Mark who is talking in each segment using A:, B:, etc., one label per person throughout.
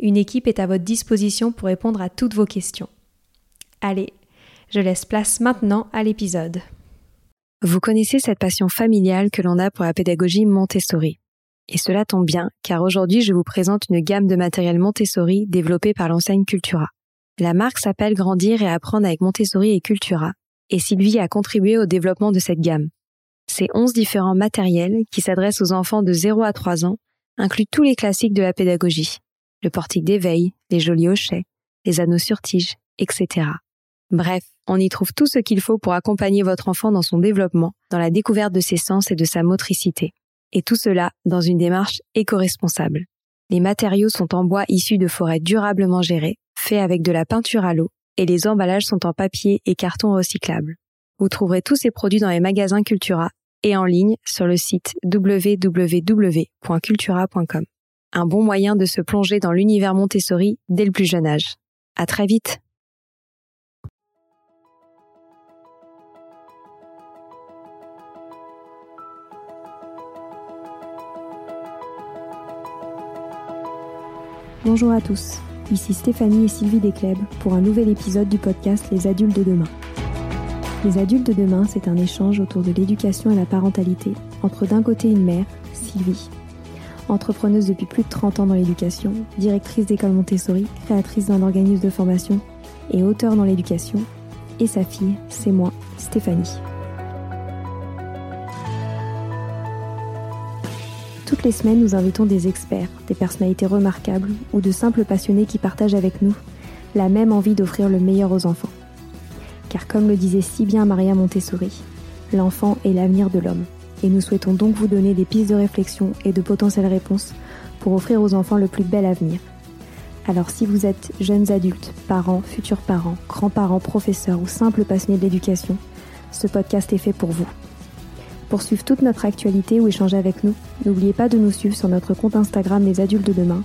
A: Une équipe est à votre disposition pour répondre à toutes vos questions. Allez, je laisse place maintenant à l'épisode. Vous connaissez cette passion familiale que l'on a pour la pédagogie Montessori. Et cela tombe bien, car aujourd'hui je vous présente une gamme de matériel Montessori développée par l'enseigne Cultura. La marque s'appelle Grandir et apprendre avec Montessori et Cultura, et Sylvie a contribué au développement de cette gamme. Ces 11 différents matériels, qui s'adressent aux enfants de 0 à 3 ans, incluent tous les classiques de la pédagogie le portique d'éveil, les jolis hochets, les anneaux sur tige, etc. Bref, on y trouve tout ce qu'il faut pour accompagner votre enfant dans son développement, dans la découverte de ses sens et de sa motricité. Et tout cela dans une démarche éco-responsable. Les matériaux sont en bois issus de forêts durablement gérées, faits avec de la peinture à l'eau, et les emballages sont en papier et carton recyclable. Vous trouverez tous ces produits dans les magasins Cultura et en ligne sur le site www.cultura.com un bon moyen de se plonger dans l'univers Montessori dès le plus jeune âge. À très vite! Bonjour à tous, ici Stéphanie et Sylvie Descleb pour un nouvel épisode du podcast Les adultes de demain. Les adultes de demain, c'est un échange autour de l'éducation et la parentalité entre d'un côté une mère, Sylvie, entrepreneuse depuis plus de 30 ans dans l'éducation, directrice d'école Montessori, créatrice d'un organisme de formation et auteur dans l'éducation, et sa fille, c'est moi, Stéphanie. Toutes les semaines, nous invitons des experts, des personnalités remarquables ou de simples passionnés qui partagent avec nous la même envie d'offrir le meilleur aux enfants. Car comme le disait si bien Maria Montessori, l'enfant est l'avenir de l'homme et nous souhaitons donc vous donner des pistes de réflexion et de potentielles réponses pour offrir aux enfants le plus bel avenir. Alors si vous êtes jeunes adultes, parents, futurs parents, grands-parents, professeurs ou simples passionnés de l'éducation, ce podcast est fait pour vous. Pour suivre toute notre actualité ou échanger avec nous, n'oubliez pas de nous suivre sur notre compte Instagram Les Adultes de Demain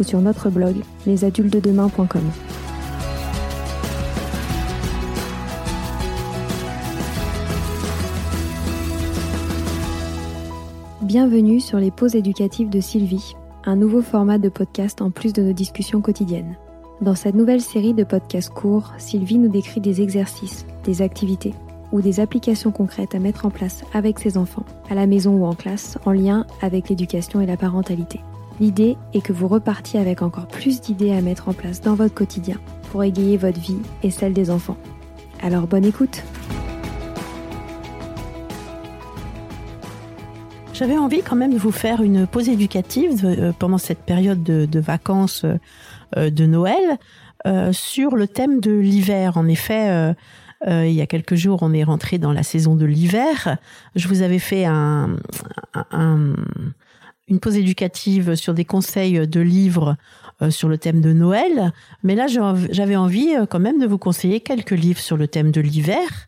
A: ou sur notre blog lesadultesdedemain.com. Bienvenue sur les pauses éducatives de Sylvie, un nouveau format de podcast en plus de nos discussions quotidiennes. Dans cette nouvelle série de podcasts courts, Sylvie nous décrit des exercices, des activités ou des applications concrètes à mettre en place avec ses enfants, à la maison ou en classe, en lien avec l'éducation et la parentalité. L'idée est que vous repartiez avec encore plus d'idées à mettre en place dans votre quotidien pour égayer votre vie et celle des enfants. Alors bonne écoute
B: J'avais envie quand même de vous faire une pause éducative euh, pendant cette période de, vacances euh, de Noël euh, sur le thème de l'hiver. En effet, il y a quelques jours, on est rentré dans la saison de l'hiver. Je vous avais fait un, une pause éducative sur des conseils de livres sur le thème de Noël. Mais là, j'avais envie quand même de vous conseiller quelques livres sur le thème de l'hiver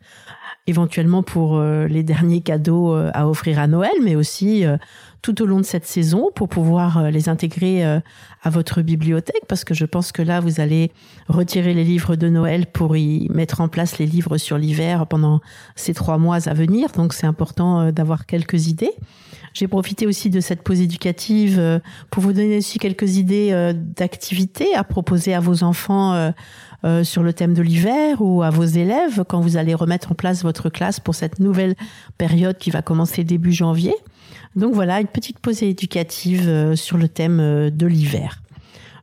B: éventuellement pour euh, les derniers cadeaux euh, à offrir à Noël, mais aussi euh, tout au long de cette saison pour pouvoir les intégrer à votre bibliothèque, parce que je pense que là, vous allez retirer les livres de Noël pour y mettre en place les livres sur l'hiver pendant ces trois mois à venir. Donc c'est important d'avoir quelques idées. J'ai profité aussi de cette pause éducative pour vous donner aussi quelques idées d'activités à proposer à vos enfants euh, sur le thème de l'hiver ou à vos élèves quand vous allez remettre en place votre classe pour cette nouvelle période qui va commencer début janvier. Donc voilà, une petite pause éducative euh, sur le thème euh, de l'hiver.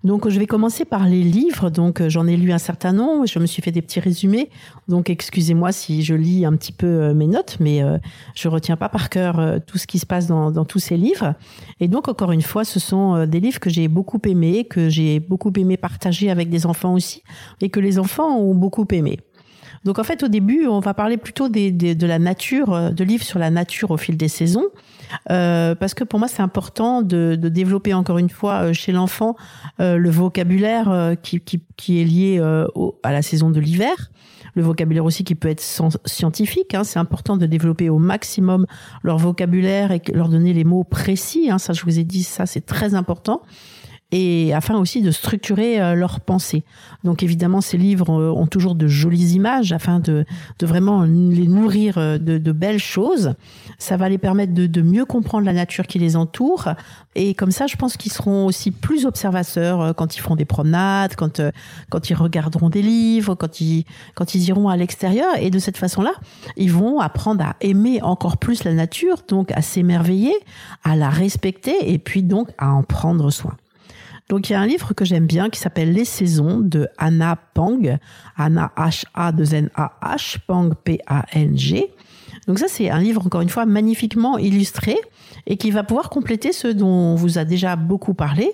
B: Donc je vais commencer par les livres. Donc euh, j'en ai lu un certain nombre. Je me suis fait des petits résumés. Donc excusez-moi si je lis un petit peu euh, mes notes, mais euh, je retiens pas par cœur tout ce qui se passe dans, tous ces livres. Et donc encore une fois, ce sont des livres que j'ai beaucoup aimés, que j'ai beaucoup aimé partager avec des enfants aussi, et que les enfants ont beaucoup aimé. Donc en fait, au début, on va parler plutôt des, de la nature, de livres sur la nature au fil des saisons. Euh, parce que pour moi c'est important de, de, développer encore une fois euh, chez l'enfant euh, le vocabulaire euh, qui, qui, qui, est lié euh, au, à la saison de l'hiver. Le vocabulaire aussi qui peut être scientifique. Hein. C'est important de développer au maximum leur vocabulaire et leur donner les mots précis. Hein. Ça, je vous ai dit, ça c'est très important et afin aussi de structurer euh, leurs pensées. Donc évidemment, ces livres ont toujours de jolies images afin de, de vraiment les nourrir de, de, belles choses. Ça va les permettre de, de, mieux comprendre la nature qui les entoure. Et comme ça, je pense qu'ils seront aussi plus observateurs euh, quand ils feront des promenades, quand, euh, quand ils regarderont des livres, quand ils, quand ils iront à l'extérieur. Et de cette façon-là, ils vont apprendre à aimer encore plus la nature, donc à s'émerveiller, à la respecter et puis donc à en prendre soin. Donc il y a un livre que j'aime bien qui s'appelle Les saisons de Anna Pang, Anna H A 2 N A H Pang P A N G. Donc ça c'est un livre encore une fois magnifiquement illustré et qui va pouvoir compléter ce dont on vous a déjà beaucoup parlé.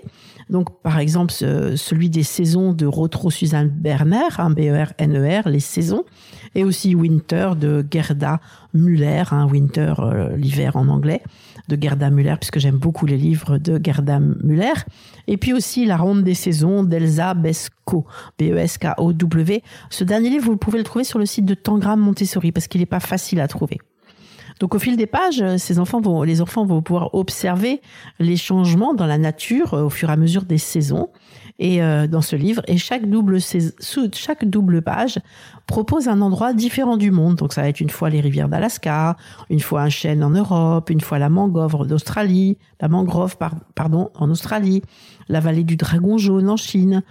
B: Donc par exemple celui des saisons de Rotro Suzanne Berner, un B E R N E R, les saisons et aussi Winter de Gerda Müller, un Winter euh, l'hiver en anglais de Gerda Müller, puisque j'aime beaucoup les livres de Gerda Müller. Et puis aussi La Ronde des Saisons d'Elsa Besco, B-E-S-K-O-W. Ce dernier livre, vous pouvez le trouver sur le site de Tangram Montessori, parce qu'il n'est pas facile à trouver. Donc au fil des pages, ces enfants vont, les enfants vont pouvoir observer les changements dans la nature euh, au fur et à mesure des saisons et euh, dans ce livre. Et chaque double, chaque double page propose un endroit différent du monde. Donc ça va être une fois les rivières d'Alaska, une fois un chêne en Europe, une fois la mangrove d'Australie, la mangrove pardon en Australie, la vallée du dragon jaune en Chine,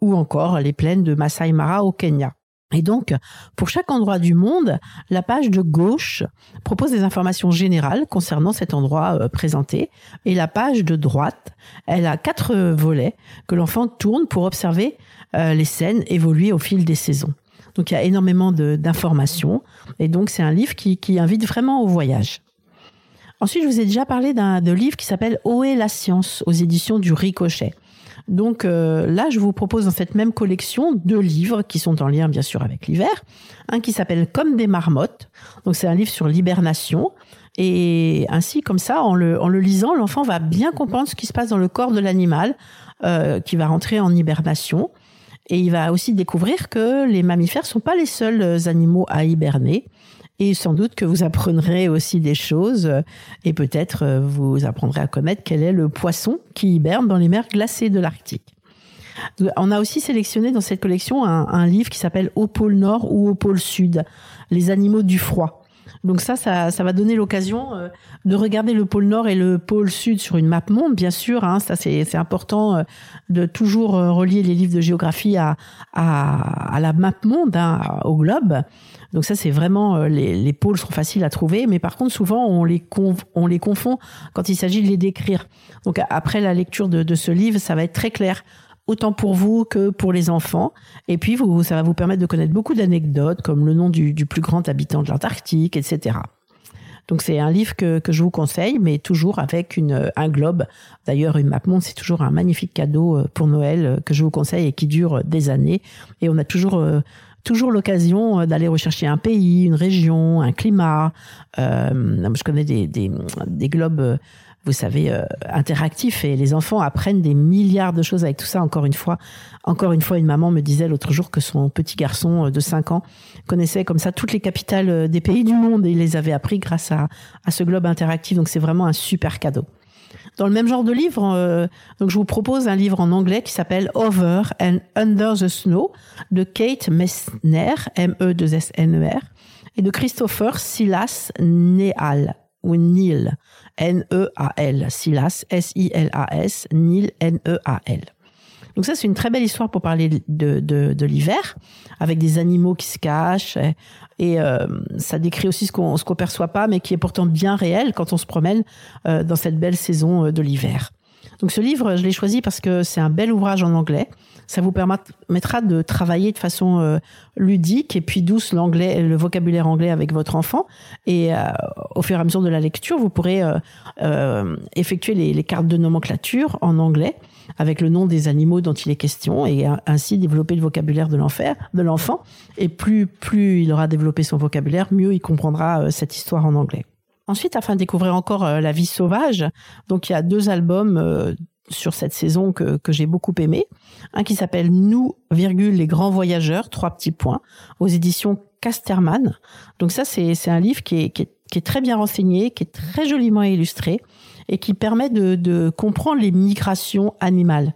B: ou encore les plaines de Masai Mara au Kenya. Et donc, pour chaque endroit du monde, la page de gauche propose des informations générales concernant cet endroit euh, présenté. Et la page de droite, elle a quatre volets que l'enfant tourne pour observer euh, les scènes évoluer au fil des saisons. Donc, il y a énormément d'informations. Et donc, c'est un livre qui, qui, invite vraiment au voyage. Ensuite, je vous ai déjà parlé d'un livre qui s'appelle Où est la science aux éditions du Ricochet. Donc euh, là, je vous propose dans cette même collection deux livres qui sont en lien bien sûr avec l'hiver. Un qui s'appelle Comme des marmottes. Donc c'est un livre sur l'hibernation. Et ainsi, comme ça, en le, en le lisant, l'enfant va bien comprendre ce qui se passe dans le corps de l'animal euh, qui va rentrer en hibernation. Et il va aussi découvrir que les mammifères sont pas les seuls animaux à hiberner et sans doute que vous apprendrez aussi des choses et peut-être euh, vous apprendrez à connaître quel est le poisson qui hiberne dans les mers glacées de l'Arctique. On a aussi sélectionné dans cette collection un, un livre qui s'appelle Au pôle Nord ou au pôle Sud, les animaux du froid. Donc ça, ça, ça va donner l'occasion euh, de regarder le pôle Nord et le pôle Sud sur une map monde, bien sûr. Hein, ça, c'est important euh, de toujours relier les livres de géographie à, à, à la map monde, hein, au globe. Donc ça, c'est vraiment euh, les, les, pôles sont faciles à trouver, mais par contre, souvent on les on les confond quand il s'agit de les décrire. Donc après la lecture de, de, ce livre, ça va être très clair autant pour vous que pour les enfants. Et puis, vous, ça va vous permettre de connaître beaucoup d'anecdotes, comme le nom du, du, plus grand habitant de l'Antarctique, etc. Donc, c'est un livre que, que, je vous conseille, mais toujours avec une, un globe. D'ailleurs, une map monde, c'est toujours un magnifique cadeau euh, pour Noël euh, que je vous conseille et qui dure des années. Et on a toujours toujours l'occasion euh, d'aller rechercher un pays, une région, un climat. Euh, je connais des, des, des globes, euh, vous savez, euh, interactifs et les enfants apprennent des milliards de choses avec tout ça. Encore une fois, encore une fois, une maman me disait l'autre jour que son petit garçon de 5 ans connaissait comme ça toutes les capitales des pays du monde et les avait appris grâce à, à ce globe interactif. Donc c'est vraiment un super cadeau. Dans le même genre de livre, euh, donc je vous propose un livre en anglais qui s'appelle Over and Under the Snow de Kate Messner, M-E-2-S-N-E-R, et de Christopher Silas Neal, ou Neil, N-E-A-L, Silas, S-I-L-A-S, Neil, N-E-A-L. Donc ça, c'est une très belle histoire pour parler de, de, de l'hiver, avec des animaux qui se cachent, et euh, ça décrit aussi ce qu'on ce qu'on perçoit pas, mais qui est pourtant bien réel quand on se promène euh, dans cette belle saison euh, de l'hiver. Donc ce livre, je l'ai choisi parce que c'est un bel ouvrage en anglais. Ça vous permettra de travailler de façon euh, ludique et puis douce l'anglais, le vocabulaire anglais avec votre enfant. Et euh, au fur et à mesure de la lecture, vous pourrez euh, effectuer les, les, cartes de nomenclature en anglais avec le nom des animaux dont il est question et ainsi développer le vocabulaire de l'enfant. Et plus, plus il aura développé son vocabulaire, mieux il comprendra cette histoire en anglais. Ensuite, afin de découvrir encore la vie sauvage, donc il y a deux albums sur cette saison que, que j'ai beaucoup aimé. Un qui s'appelle Nous, virgule, les grands voyageurs, trois petits points, aux éditions Casterman. Donc ça, c'est, c'est un livre qui est, qui, est, qui est très bien renseigné, qui est très joliment illustré et qui permet de, de comprendre les migrations animales.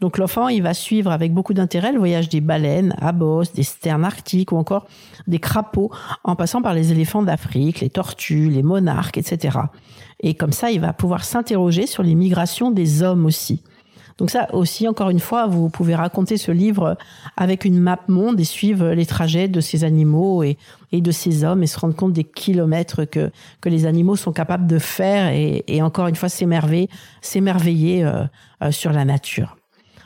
B: Donc l'enfant, il va suivre avec beaucoup d'intérêt le voyage des baleines à bosse, des sternes arctiques ou encore des crapauds, en passant par les éléphants d'Afrique, les tortues, les monarques, etc. Et comme ça, il va pouvoir s'interroger sur les migrations des hommes aussi. Donc ça aussi, encore une fois, vous pouvez raconter ce livre avec une map monde et suivre les trajets de ces animaux et, de ces hommes et se rendre compte des kilomètres que, que les animaux sont capables de faire et, encore une fois s'émerveiller, s'émerveiller euh, euh, sur la nature.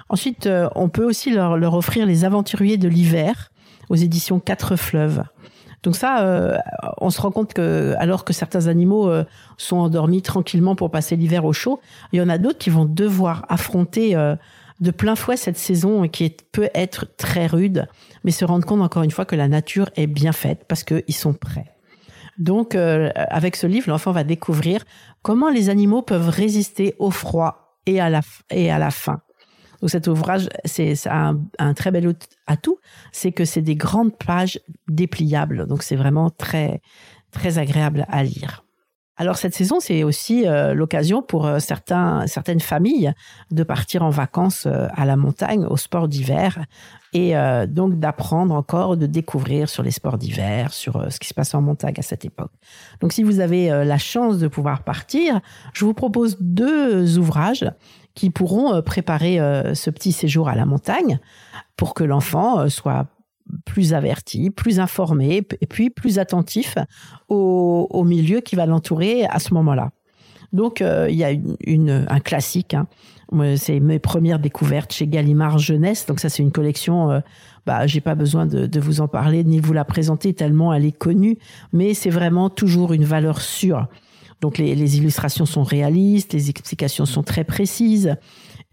B: Ensuite, euh, on peut aussi leur, leur offrir les aventuriers de l'hiver aux éditions Quatre Fleuves. Donc ça, euh, on se rend compte que alors que certains animaux euh, sont endormis tranquillement pour passer l'hiver au chaud, il y en a d'autres qui vont devoir affronter euh, de plein fouet cette saison qui peut être très rude, mais se rendre compte encore une fois que la nature est bien faite parce qu'ils sont prêts. Donc avec ce livre, l'enfant va découvrir comment les animaux peuvent résister au froid et à la, et à la faim. Donc cet ouvrage, c'est un, un, très bel atout, c'est que c'est des grandes pages dépliables. Donc c'est vraiment très très agréable à lire. Alors cette saison, c'est aussi euh, l'occasion pour euh, certains, certaines familles de partir en vacances euh, à la montagne, au sport d'hiver, et donc d'apprendre encore, de découvrir sur les sports d'hiver, sur ce qui se passe en montagne à cette époque. Donc si vous avez la chance de pouvoir partir, je vous propose deux ouvrages qui pourront préparer ce petit séjour à la montagne pour que l'enfant soit plus averti, plus informé et puis plus attentif au, milieu qui va l'entourer à ce moment-là. Donc il y a une, un classique. Hein. C'est mes premières découvertes chez Gallimard Jeunesse. Donc ça c'est une collection. bah j'ai pas besoin de, vous en parler ni vous la présenter tellement elle est connue. Mais c'est vraiment toujours une valeur sûre. Donc les, illustrations sont réalistes, les explications sont très précises.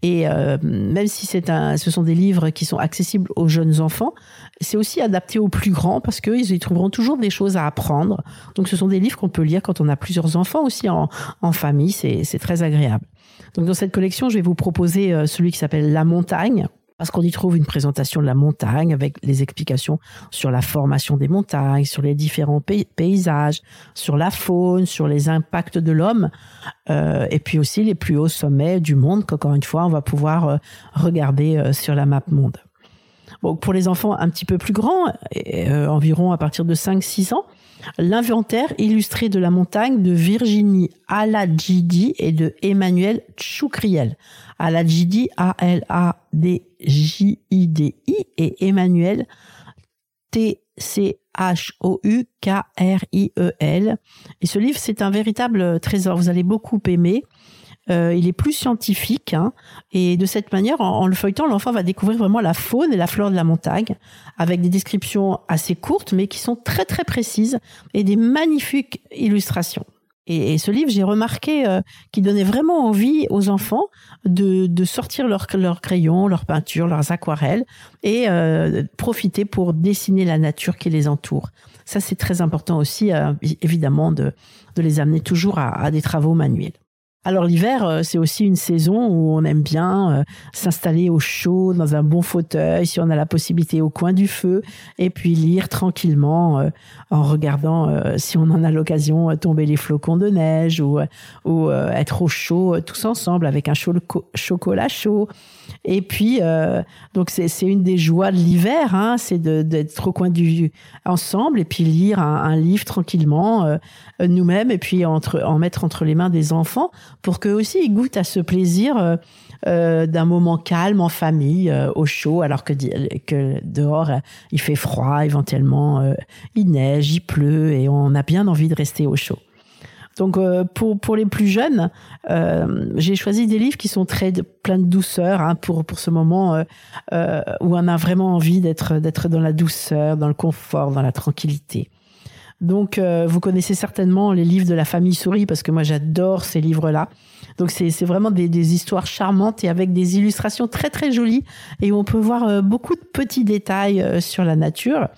B: Et euh, même si c'est un, ce sont des livres qui sont accessibles aux jeunes enfants, c'est aussi adapté aux plus grands parce qu'ils y trouveront toujours des choses à apprendre. Donc ce sont des livres qu'on peut lire quand on a plusieurs enfants aussi en, en famille, c'est très agréable. Donc dans cette collection, je vais vous proposer euh, celui qui s'appelle La montagne parce qu'on y trouve une présentation de la montagne avec les explications sur la formation des montagnes, sur les différents paysages, sur la faune, sur les impacts de l'homme, euh, et puis aussi les plus hauts sommets du monde qu'encore une fois on va pouvoir euh, regarder euh, sur la map monde. Bon, pour les enfants un petit peu plus grands, environ à partir de 5-6 ans, l'inventaire illustré de la montagne de Virginie Aladjidi et de Emmanuel Choucriel. Aladjidi, A-L-A-D-J-I-D-I et Emmanuel T-C-H-O-U-K-R-I-E-L. Et ce livre, c'est un véritable trésor. Vous allez beaucoup aimer. Euh, il est plus scientifique hein, et de cette manière, en, le feuilletant, l'enfant va découvrir vraiment la faune et la flore de la montagne avec des descriptions assez courtes mais qui sont très très précises et des magnifiques illustrations. Et, ce livre, j'ai remarqué euh, qu'il donnait vraiment envie aux enfants de, de sortir leurs leur crayons, leurs peintures, leurs aquarelles et euh, profiter pour dessiner la nature qui les entoure. Ça, c'est très important aussi, évidemment, de, de les amener toujours à, à des travaux manuels. Alors l'hiver, euh, c'est aussi une saison où on aime bien euh, s'installer au chaud, dans un bon fauteuil, si on a la possibilité au coin du feu, et puis lire tranquillement euh, en regardant, si on en a l'occasion, tomber les flocons de neige ou, ou être au chaud tous ensemble avec un chocolat chaud. Et puis, donc c'est une des joies de l'hiver, hein, c'est d'être au coin du ensemble et puis lire un, un livre tranquillement nous-mêmes et puis entre, en mettre entre les mains des enfants pour qu'eux aussi ils goûtent à ce plaisir euh, euh, d'un moment calme en famille, euh, au chaud, alors que, que dehors il fait froid, éventuellement il neige, il pleut et on a bien envie de rester au chaud. Donc euh, pour pour les plus jeunes, euh, j'ai choisi des livres qui sont très pleins de douceur hein, pour pour ce moment où on a vraiment envie d'être d'être dans la douceur, dans le confort, dans la tranquillité. Donc, vous connaissez certainement les livres de la famille Souris parce que moi j'adore ces livres-là. Donc, c'est vraiment des, histoires charmantes et avec des illustrations très très jolies et on peut voir beaucoup de petits détails sur la nature.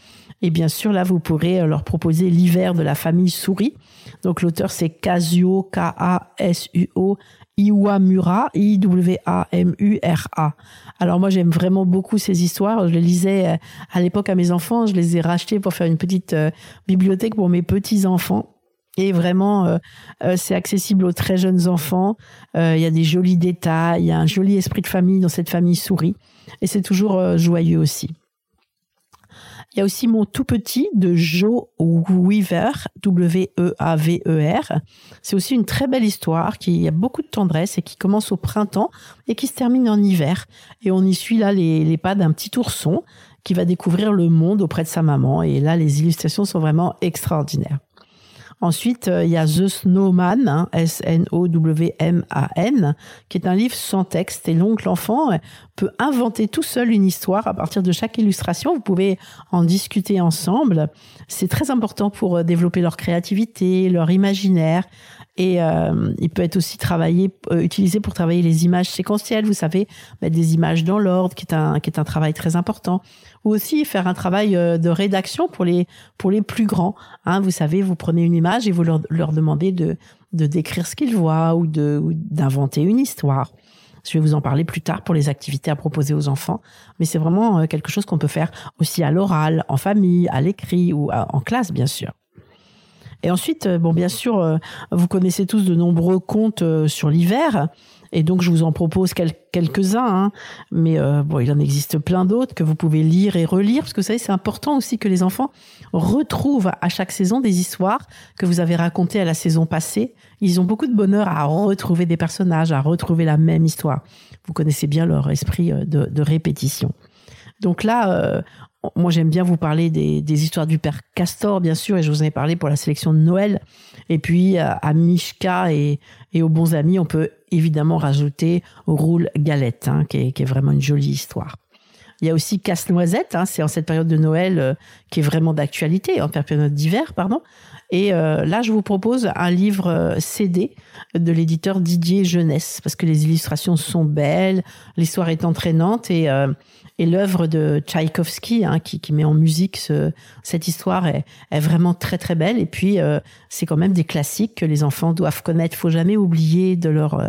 B: Et bien sûr, là, vous pourrez euh, leur proposer l'hiver de la famille Souris. Donc l'auteur, c'est Kazuo, K-A-S-U-O, Iwamura, I-W-A-M-U-R-A. Alors moi, j'aime vraiment beaucoup ces histoires. Je les lisais euh, à l'époque à mes enfants. Je les ai rachetées pour faire une petite euh, bibliothèque pour mes petits-enfants. Et vraiment, c'est accessible aux très jeunes enfants. Il y a des jolis détails, il y a un joli esprit de famille dans cette famille souris. Et c'est toujours joyeux aussi. Il y a aussi mon tout petit de Joe Weaver, W-E-A-V-E-R. C'est aussi une très belle histoire qui a beaucoup de tendresse et qui commence au printemps et qui se termine en hiver. Et on y suit là les, les pas d'un petit ourson qui va découvrir le monde auprès de sa maman. Et là, les illustrations sont vraiment extraordinaires. Ensuite, euh, il y a The Snowman, hein, S-N-O-W-M-A-N, qui est un livre sans texte. Et donc, l'enfant euh, peut inventer tout seul une histoire à partir de chaque illustration. Vous pouvez en discuter ensemble. C'est très important pour euh, développer leur créativité, leur imaginaire. Et il peut être aussi travaillé, utilisé pour travailler les images séquentielles. Vous savez, mettre des images dans l'ordre, qui est un qui est un travail très important ou aussi faire un travail euh, de rédaction pour les pour les plus grands. Hein, vous savez, vous prenez une image et vous leur, leur demandez de de décrire ce qu'ils voient ou de d'inventer une histoire. Je vais vous en parler plus tard pour les activités à proposer aux enfants, mais c'est vraiment euh, quelque chose qu'on peut faire aussi à l'oral, en famille, à l'écrit ou en classe, bien sûr. Et ensuite, euh, bon, bien sûr, vous connaissez tous de nombreux contes sur l'hiver. Et donc, je vous en propose quelques-uns, hein. mais euh, bon, il en existe plein d'autres que vous pouvez lire et relire, parce que vous savez, c'est important aussi que les enfants retrouvent à chaque saison des histoires que vous avez racontées à la saison passée. Ils ont beaucoup de bonheur à retrouver des personnages, à retrouver la même histoire. Vous connaissez bien leur esprit euh, de, répétition. Donc là, euh, moi j'aime bien vous parler des, histoires du père Castor, bien sûr, et je vous en ai parlé pour la sélection de Noël. Et puis à Mishka et, aux bons amis, on peut évidemment rajouter Roule Galette, hein, qui, est, vraiment une jolie histoire. Il y a aussi Casse-Noisette, hein, c'est en cette période de Noël euh, qui est vraiment d'actualité, en période d'hiver, pardon. Et euh, là, je vous propose un livre euh, CD de l'éditeur Didier Jeunesse, parce que les illustrations sont belles, l'histoire est entraînante et et l'œuvre de Tchaïkovski, hein, qui, qui, met en musique ce, cette histoire, est, vraiment très très belle. Et puis, c'est quand même des classiques que les enfants doivent connaître. Faut jamais oublier de leur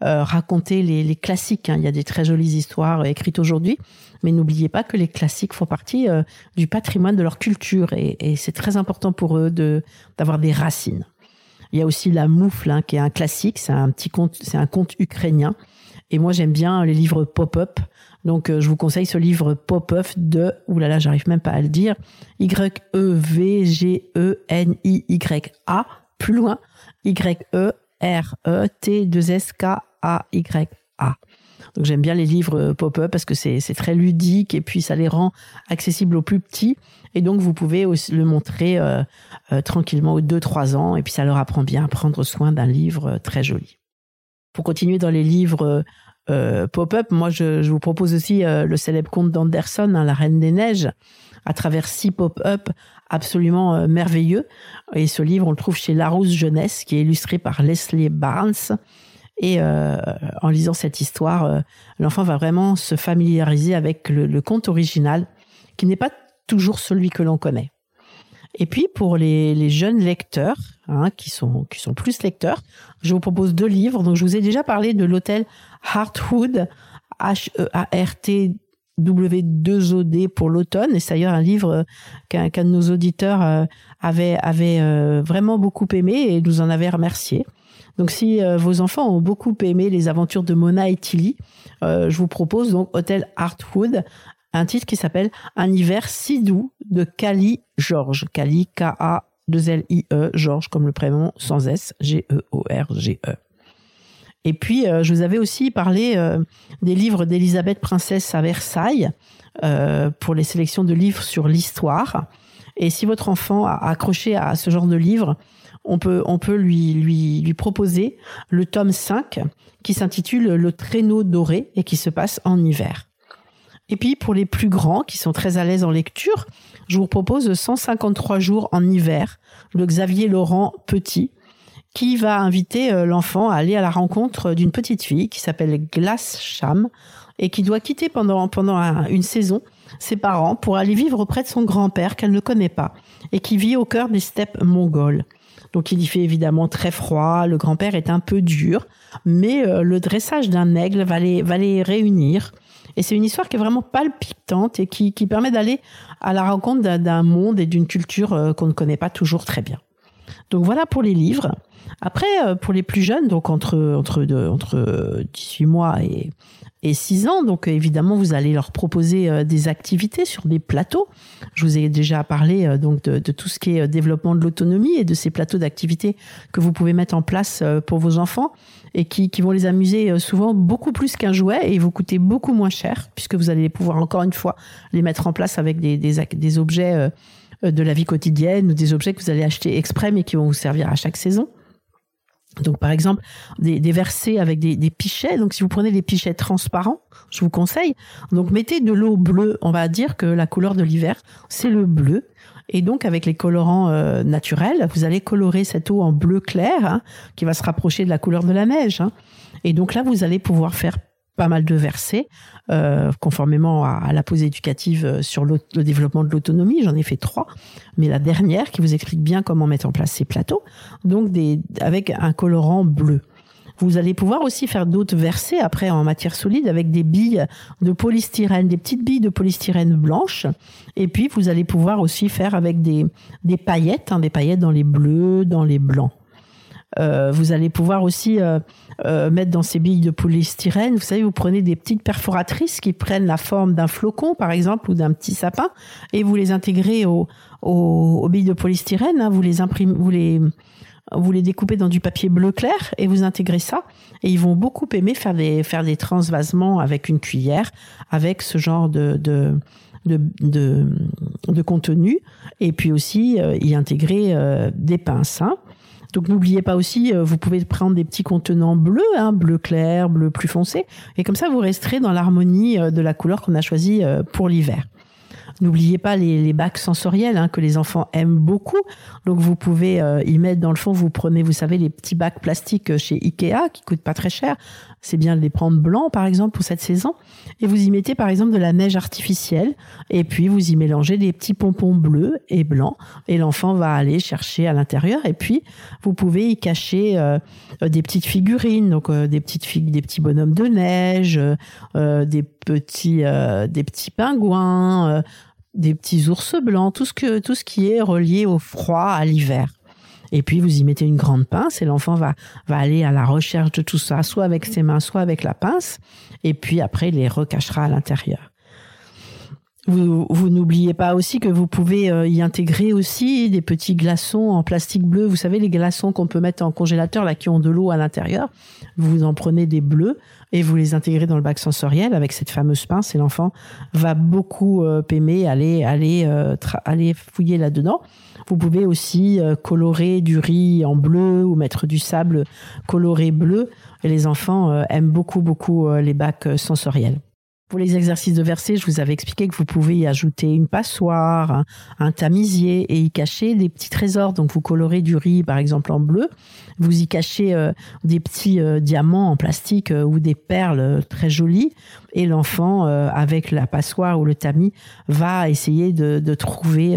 B: raconter les, les classiques. Hein. Il y a des très jolies histoires écrites aujourd'hui, mais n'oubliez pas que les classiques font partie du patrimoine de leur culture, et, et c'est très important pour eux de d'avoir des racines. Il y a aussi La Moufle, hein, qui est un classique. C'est un petit conte, c'est un conte ukrainien. Et moi, j'aime bien les livres pop-up donc, euh, je vous conseille ce livre Pop-Up de, oulala, j'arrive même pas à le dire, Y-E-V-G-E-N-I-Y-A, plus loin, Y-E-R-E-T-2-S-K-A-Y-A. Donc j'aime bien les livres pop-up parce que c'est très ludique et puis ça les rend accessibles aux plus petits. Et donc vous pouvez aussi le montrer euh, euh, tranquillement aux 2-3 ans et puis ça leur apprend bien à prendre soin d'un livre très joli. Pour continuer dans les livres euh, pop-up, moi je, vous propose aussi euh, le célèbre conte d'Anderson, hein, La Reine des Neiges, à travers six pop-up absolument euh, merveilleux. Et ce livre, on le trouve chez Larousse Jeunesse, qui est illustré par Leslie Barnes. Et en lisant cette histoire, l'enfant va vraiment se familiariser avec le, conte original, qui n'est pas toujours celui que l'on connaît. Et puis pour les, jeunes lecteurs, hein, qui sont plus lecteurs, je vous propose deux livres. Donc je vous ai déjà parlé de l'hôtel Heartwood, H-E-A-R-T W2OD pour l'automne. Et c'est d'ailleurs un livre euh, qu'un de nos auditeurs euh, avait, avait euh, vraiment beaucoup aimé et nous en avait remercié. Donc si vos enfants ont beaucoup aimé les aventures de Mona et Tilly, je vous propose donc Hôtel Heartwood, un titre qui s'appelle Un hiver si doux de Kali George. Kali, K-A-2-L-I-E, George comme le prénom sans S, G-E-O-R-G-E. Et puis, euh, je vous avais aussi parlé euh, des livres d'Elisabeth Princesse à Versailles euh, pour les sélections de livres sur l'histoire. Et si votre enfant a accroché à ce genre de livre, on peut, on peut lui, lui, lui proposer le tome 5 qui s'intitule Le traîneau doré et qui se passe en hiver. Et puis pour les plus grands qui sont très à l'aise en lecture, je vous propose 153 jours en hiver, le Xavier Laurent Petit, qui va inviter euh, l'enfant à aller à la rencontre d'une petite fille qui s'appelle Glace Cham et qui doit quitter pendant, pendant une saison ses parents pour aller vivre auprès de son grand-père qu'elle ne connaît pas et qui vit au cœur des steppes mongoles. Donc il y fait évidemment très froid, le grand-père est un peu dur, mais euh, le dressage d'un aigle va les, va les réunir. Et c'est une histoire qui est vraiment palpitante et qui, qui permet d'aller à la rencontre d'un monde et d'une culture euh, qu'on ne connaît pas toujours très bien. Donc voilà pour les livres. Après, euh, pour les plus jeunes, donc entre, entre, entre 18 mois et, et 6 ans. Donc évidemment, vous allez leur proposer euh, des activités sur des plateaux. Je vous ai déjà parlé euh, donc de, tout ce qui est développement de l'autonomie et de ces plateaux d'activités que vous pouvez mettre en place pour vos enfants et qui, vont les amuser souvent beaucoup plus qu'un jouet et vous coûter beaucoup moins cher puisque vous allez pouvoir encore une fois les mettre en place avec des, des, des objets de la vie quotidienne ou des objets que vous allez acheter exprès mais qui vont vous servir à chaque saison. Donc, par exemple, des, des versets avec des, des, pichets. Donc, si vous prenez des pichets transparents, je vous conseille. Donc, mettez de l'eau bleue. On va dire que la couleur de l'hiver, c'est le bleu. Et donc, avec les colorants euh, naturels, vous allez colorer cette eau en bleu clair, hein, qui va se rapprocher de la couleur de la neige. Hein. Et donc là, vous allez pouvoir faire pas mal de versets, euh, conformément à, la pause éducative euh, sur le développement de l'autonomie. J'en ai fait trois, mais la dernière qui vous explique bien comment mettre en place ces plateaux, donc des, avec un colorant bleu. Vous allez pouvoir aussi faire d'autres versets après en matière solide avec des billes de polystyrène, des petites billes de polystyrène blanches. Et puis vous allez pouvoir aussi faire avec des, des paillettes, hein, des paillettes dans les bleus, dans les blancs. Euh, vous allez pouvoir aussi euh, euh, mettre dans ces billes de polystyrène, vous savez, vous prenez des petites perforatrices qui prennent la forme d'un flocon, par exemple, ou d'un petit sapin, et vous les intégrez aux, aux, billes de polystyrène. Hein, vous les imprimez, vous les vous les découpez dans du papier bleu clair et vous intégrez ça. Et ils vont beaucoup aimer faire des, faire des transvasements avec une cuillère, avec ce genre de, de, de, de, contenu. Et puis aussi y intégrer des pinces. Hein. Donc n'oubliez pas aussi, euh, vous pouvez prendre des petits contenants bleus, hein, bleu clair, bleu plus foncé, et comme ça vous resterez dans l'harmonie euh, de la couleur qu'on a choisie euh, pour l'hiver. N'oubliez pas les, bacs sensoriels hein, que les enfants aiment beaucoup. Donc vous pouvez y mettre dans le fond, vous prenez, vous savez, les petits bacs plastiques chez Ikea qui coûtent pas très cher. C'est bien de les prendre blancs par exemple pour cette saison. Et vous y mettez par exemple de la neige artificielle et puis vous y mélangez des petits pompons bleus et blancs et l'enfant va aller chercher à l'intérieur et puis vous pouvez y cacher euh, des petites figurines donc euh, des petites figues des petits bonhommes de neige euh, des petits des petits pingouins des petits ours blancs tout ce que tout ce qui est relié au froid à l'hiver et puis vous y mettez une grande pince et l'enfant va, va aller à la recherche de tout ça, soit avec ses mains, soit avec la pince. Et puis après, il les recachera à l'intérieur. Vous, vous n'oubliez pas aussi que vous pouvez euh, y intégrer aussi des petits glaçons en plastique bleu. Vous savez, les glaçons qu'on peut mettre en congélateur, là, qui ont de l'eau à l'intérieur. Vous en prenez des bleus et vous les intégrez dans le bac sensoriel avec cette fameuse pince et l'enfant va beaucoup euh, aller, aller, euh, aller fouiller là-dedans. Vous pouvez aussi euh, colorer du riz en bleu ou mettre du sable coloré bleu. Et les enfants euh, aiment beaucoup, beaucoup euh, les bacs sensoriels. Pour les exercices de verser, je vous avais expliqué que vous pouvez y ajouter une passoire, un, tamisier et y cacher des petits trésors. Donc vous colorez du riz par exemple en bleu, vous y cachez des petits diamants en plastique ou des perles très jolies et l'enfant avec la passoire ou le tamis va essayer de, de trouver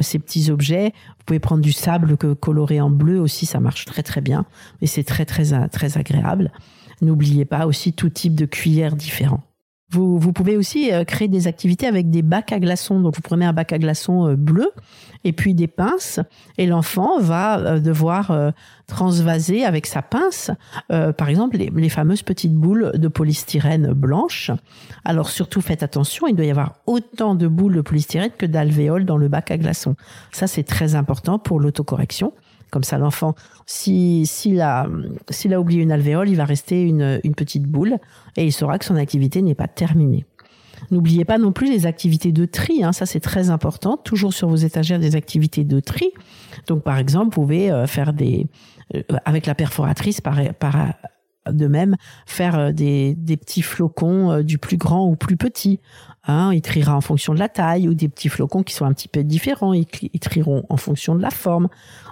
B: ces petits objets. Vous pouvez prendre du sable coloré en bleu aussi, ça marche très très bien et c'est très très très agréable. N'oubliez pas aussi tout type de cuillères différents. Vous, vous, pouvez aussi euh, créer des activités avec des bacs à glaçons. Donc vous prenez un bac à glaçons euh, bleu et puis des pinces et l'enfant va euh, devoir transvaser avec sa pince, par exemple, les, les, fameuses petites boules de polystyrène blanches. Alors surtout faites attention, il doit y avoir autant de boules de polystyrène que d'alvéoles dans le bac à glaçons. Ça c'est très important pour l'autocorrection. Comme ça, l'enfant, s'il si, a, a oublié une alvéole, il va rester une, une petite boule et il saura que son activité n'est pas terminée. N'oubliez pas non plus les activités de tri, hein, ça c'est très important, toujours sur vos étagères des activités de tri. Donc par exemple, vous pouvez euh, faire des, euh, avec la perforatrice par, par de même faire euh, des, des petits flocons du plus grand au plus petit. Hein, il triera en fonction de la taille ou des petits flocons qui sont un petit peu différents. Ils, ils trieront en fonction de la forme.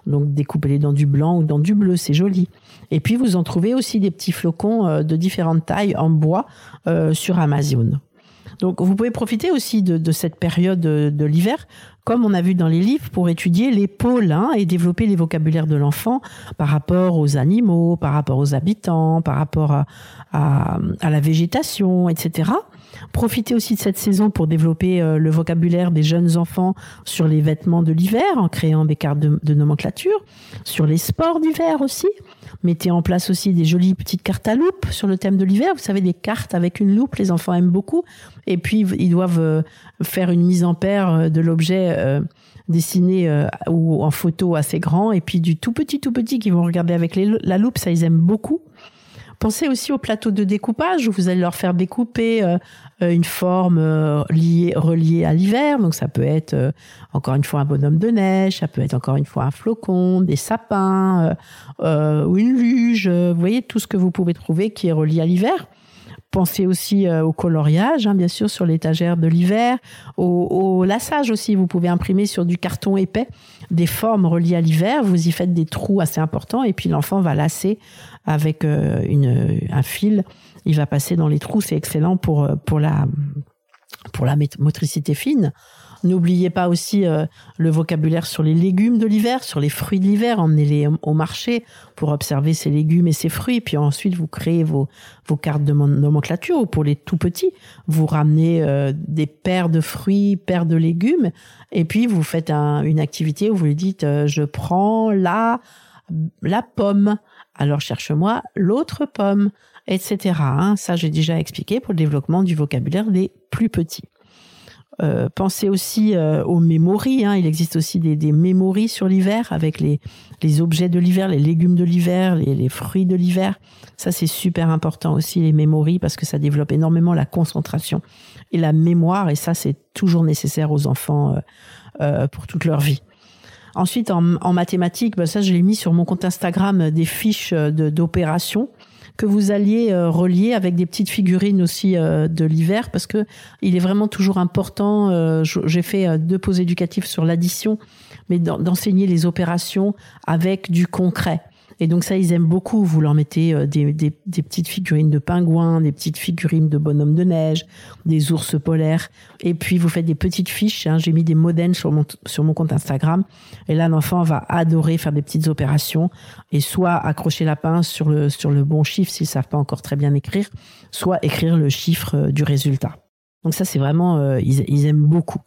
B: Donc découpez-les dans du blanc ou dans du bleu, c'est joli. Et puis vous en trouvez aussi des petits flocons de différentes tailles en bois sur Amazon. Donc vous pouvez profiter aussi de, cette période de, l'hiver, comme on a vu dans les livres, pour étudier les pôles hein, et développer les vocabulaires de l'enfant par rapport aux animaux, par rapport aux habitants, par rapport à, la végétation, etc. Profitez aussi de cette saison pour développer euh, le vocabulaire des jeunes enfants sur les vêtements de l'hiver en créant des cartes de nomenclature, sur les sports d'hiver aussi. Mettez en place aussi des jolies petites cartes à loupe sur le thème de l'hiver. Vous savez, des cartes avec une loupe, les enfants aiment beaucoup. Et puis, ils doivent euh, faire une mise en paire euh, de l'objet dessiné ou en photo assez grand. Et puis, du tout petit, tout petit qu'ils vont regarder avec la loupe, ça, ils aiment beaucoup. Pensez aussi au plateau de découpage où vous allez leur faire découper euh, euh, une forme euh, liée, reliée à l'hiver. Donc ça peut être encore une fois un bonhomme de neige, ça peut être encore une fois un flocon, des sapins ou une luge. Vous voyez tout ce que vous pouvez trouver qui est relié à l'hiver. Pensez aussi au coloriage, hein, bien sûr, sur l'étagère de l'hiver, au, au, lassage aussi. Vous pouvez imprimer sur du carton épais des formes reliées à l'hiver. Vous y faites des trous assez importants et puis l'enfant va lasser avec euh, une, un fil. Il va passer dans les trous. C'est excellent pour, euh, pour, la, pour la motricité fine. N'oubliez pas aussi euh, le vocabulaire sur les légumes de l'hiver, sur les fruits de l'hiver. Emmenez-les au marché pour observer ces légumes et ces fruits. Puis ensuite, vous créez vos, vos cartes de nomenclature. Pour les tout petits, vous ramenez des paires de fruits, paires de légumes. Et puis, vous faites une activité où vous lui dites, je prends la, la pomme alors cherche-moi l'autre pomme, etc. Hein. Ça, j'ai déjà expliqué pour le développement du vocabulaire des plus petits. Euh, pensez aussi euh, aux mémories. Hein. Il existe aussi des, des sur l'hiver avec les, les objets de l'hiver, les légumes de l'hiver, les, fruits de l'hiver. Ça, c'est super important aussi, les mémories, parce que ça développe énormément la concentration et la mémoire. Et ça, c'est toujours nécessaire aux enfants euh, pour toute leur vie. Ensuite, en, mathématiques, bah, ça, je l'ai mis sur mon compte Instagram euh, des fiches euh, d'opérations que vous alliez euh, relier avec des petites figurines aussi de l'hiver parce que il est vraiment toujours important. J'ai fait deux pauses éducatives sur l'addition, mais d'enseigner les opérations avec du concret. Et donc ça, ils aiment beaucoup. Vous leur mettez euh, des, des, des petites figurines de pingouins, des petites figurines de bonhommes de neige, des ours polaires. Et puis vous faites des petites fiches. Hein. J'ai mis des modèles sur mon, sur mon compte Instagram. Et là, l'enfant va adorer faire des petites opérations et soit accrocher la pince sur le, sur le bon chiffre s'ils savent pas encore très bien écrire, soit écrire le chiffre euh, du résultat. Donc ça, c'est vraiment, euh, ils, ils aiment beaucoup.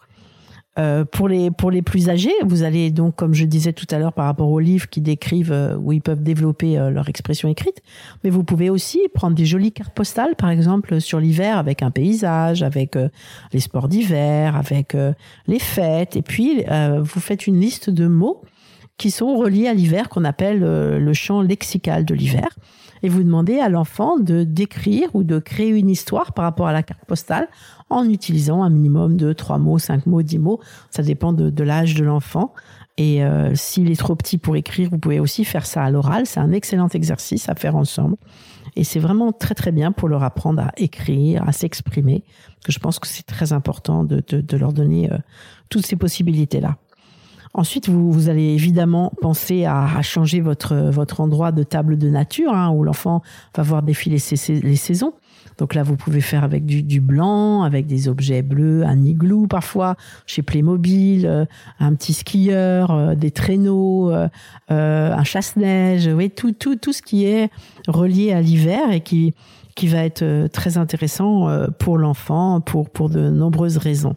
B: Euh, pour les pour les plus âgés, vous allez donc, comme je disais tout à l'heure, par rapport aux livres qui décrivent euh, où ils peuvent développer euh, leur expression écrite, mais vous pouvez aussi prendre des jolies cartes postales, par exemple sur l'hiver, avec un paysage, avec les sports d'hiver, avec les fêtes, et puis vous faites une liste de mots qui sont reliés à l'hiver, qu'on appelle le champ lexical de l'hiver et vous demandez à l'enfant de décrire ou de créer une histoire par rapport à la carte postale en utilisant un minimum de trois mots, cinq mots, dix mots. Ça dépend de, l'âge de l'enfant. Et euh, s'il est trop petit pour écrire, vous pouvez aussi faire ça à l'oral. C'est un excellent exercice à faire ensemble. Et c'est vraiment très très bien pour leur apprendre à écrire, à s'exprimer. Que je pense que c'est très important de, leur donner euh, toutes ces possibilités-là. Ensuite, vous, vous, allez évidemment penser à, changer votre, votre endroit de table de nature, hein, où l'enfant va voir défiler les saisons. Donc là, vous pouvez faire avec du, du, blanc, avec des objets bleus, un igloo parfois, chez Playmobil, euh, un petit skieur, euh, des traîneaux, euh, un chasse-neige, oui, tout, tout, tout ce qui est relié à l'hiver et qui, qui va être très intéressant pour l'enfant pour, pour de nombreuses raisons.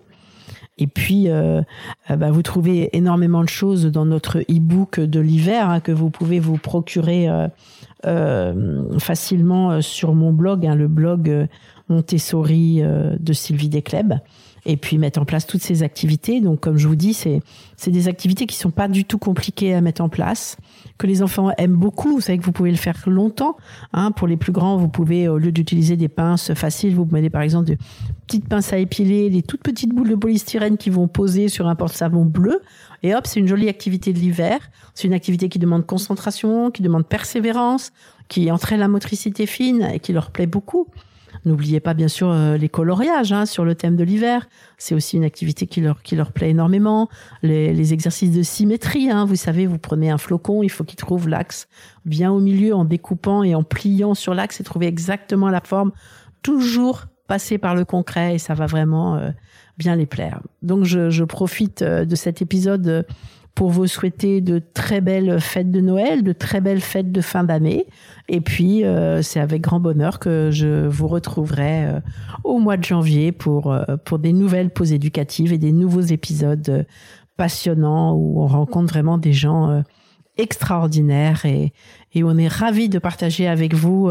B: Et puis, euh, euh, bah, vous trouvez énormément de choses dans notre e-book de l'hiver hein, que vous pouvez vous procurer euh, facilement sur mon blog, hein, le blog Montessori de Sylvie Descleb. Et puis mettre en place toutes ces activités. Donc, comme je vous dis, c'est c'est des activités qui sont pas du tout compliquées à mettre en place, que les enfants aiment beaucoup. Vous savez que vous pouvez le faire longtemps. Hein. Pour les plus grands, vous pouvez, au lieu d'utiliser des pinces faciles, vous mettez par exemple de petites pinces à épiler, des toutes petites boules de polystyrène qui vont poser sur un porte-savon bleu. Et hop, c'est une jolie activité de l'hiver. C'est une activité qui demande concentration, qui demande persévérance, qui entraîne la motricité fine et qui leur plaît beaucoup. N'oubliez pas bien sûr euh, les coloriages hein, sur le thème de l'hiver. C'est aussi une activité qui leur, qui leur plaît énormément. Les, exercices de symétrie, hein. vous savez, vous prenez un flocon, il faut qu'il trouve l'axe bien au milieu en découpant et en pliant sur l'axe et trouver exactement la forme. Toujours passer par le concret et ça va vraiment euh, bien les plaire. Donc je, profite euh, de cet épisode pour vous souhaiter de très belles fêtes de Noël, de très belles fêtes de fin d'année. Et puis, euh, c'est avec grand bonheur que je vous retrouverai euh, au mois de janvier pour, euh, pour des nouvelles pauses éducatives et des nouveaux épisodes passionnants où on rencontre vraiment des gens extraordinaires et, et on est ravis de partager avec vous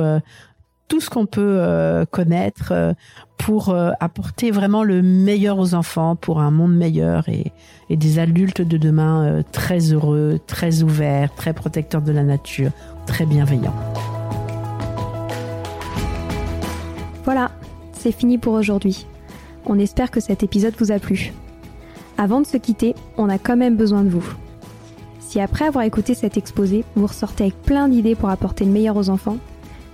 B: tout ce qu'on peut euh, connaître euh, pour euh, apporter vraiment le meilleur aux enfants, pour un monde meilleur et, et des adultes de demain très heureux, très ouverts, très protecteurs de la nature, très bienveillants.
A: Voilà, c'est fini pour aujourd'hui. On espère que cet épisode vous a plu. Avant de se quitter, on a quand même besoin de vous. Si après avoir écouté cet exposé, vous ressortez avec plein d'idées pour apporter le meilleur aux enfants,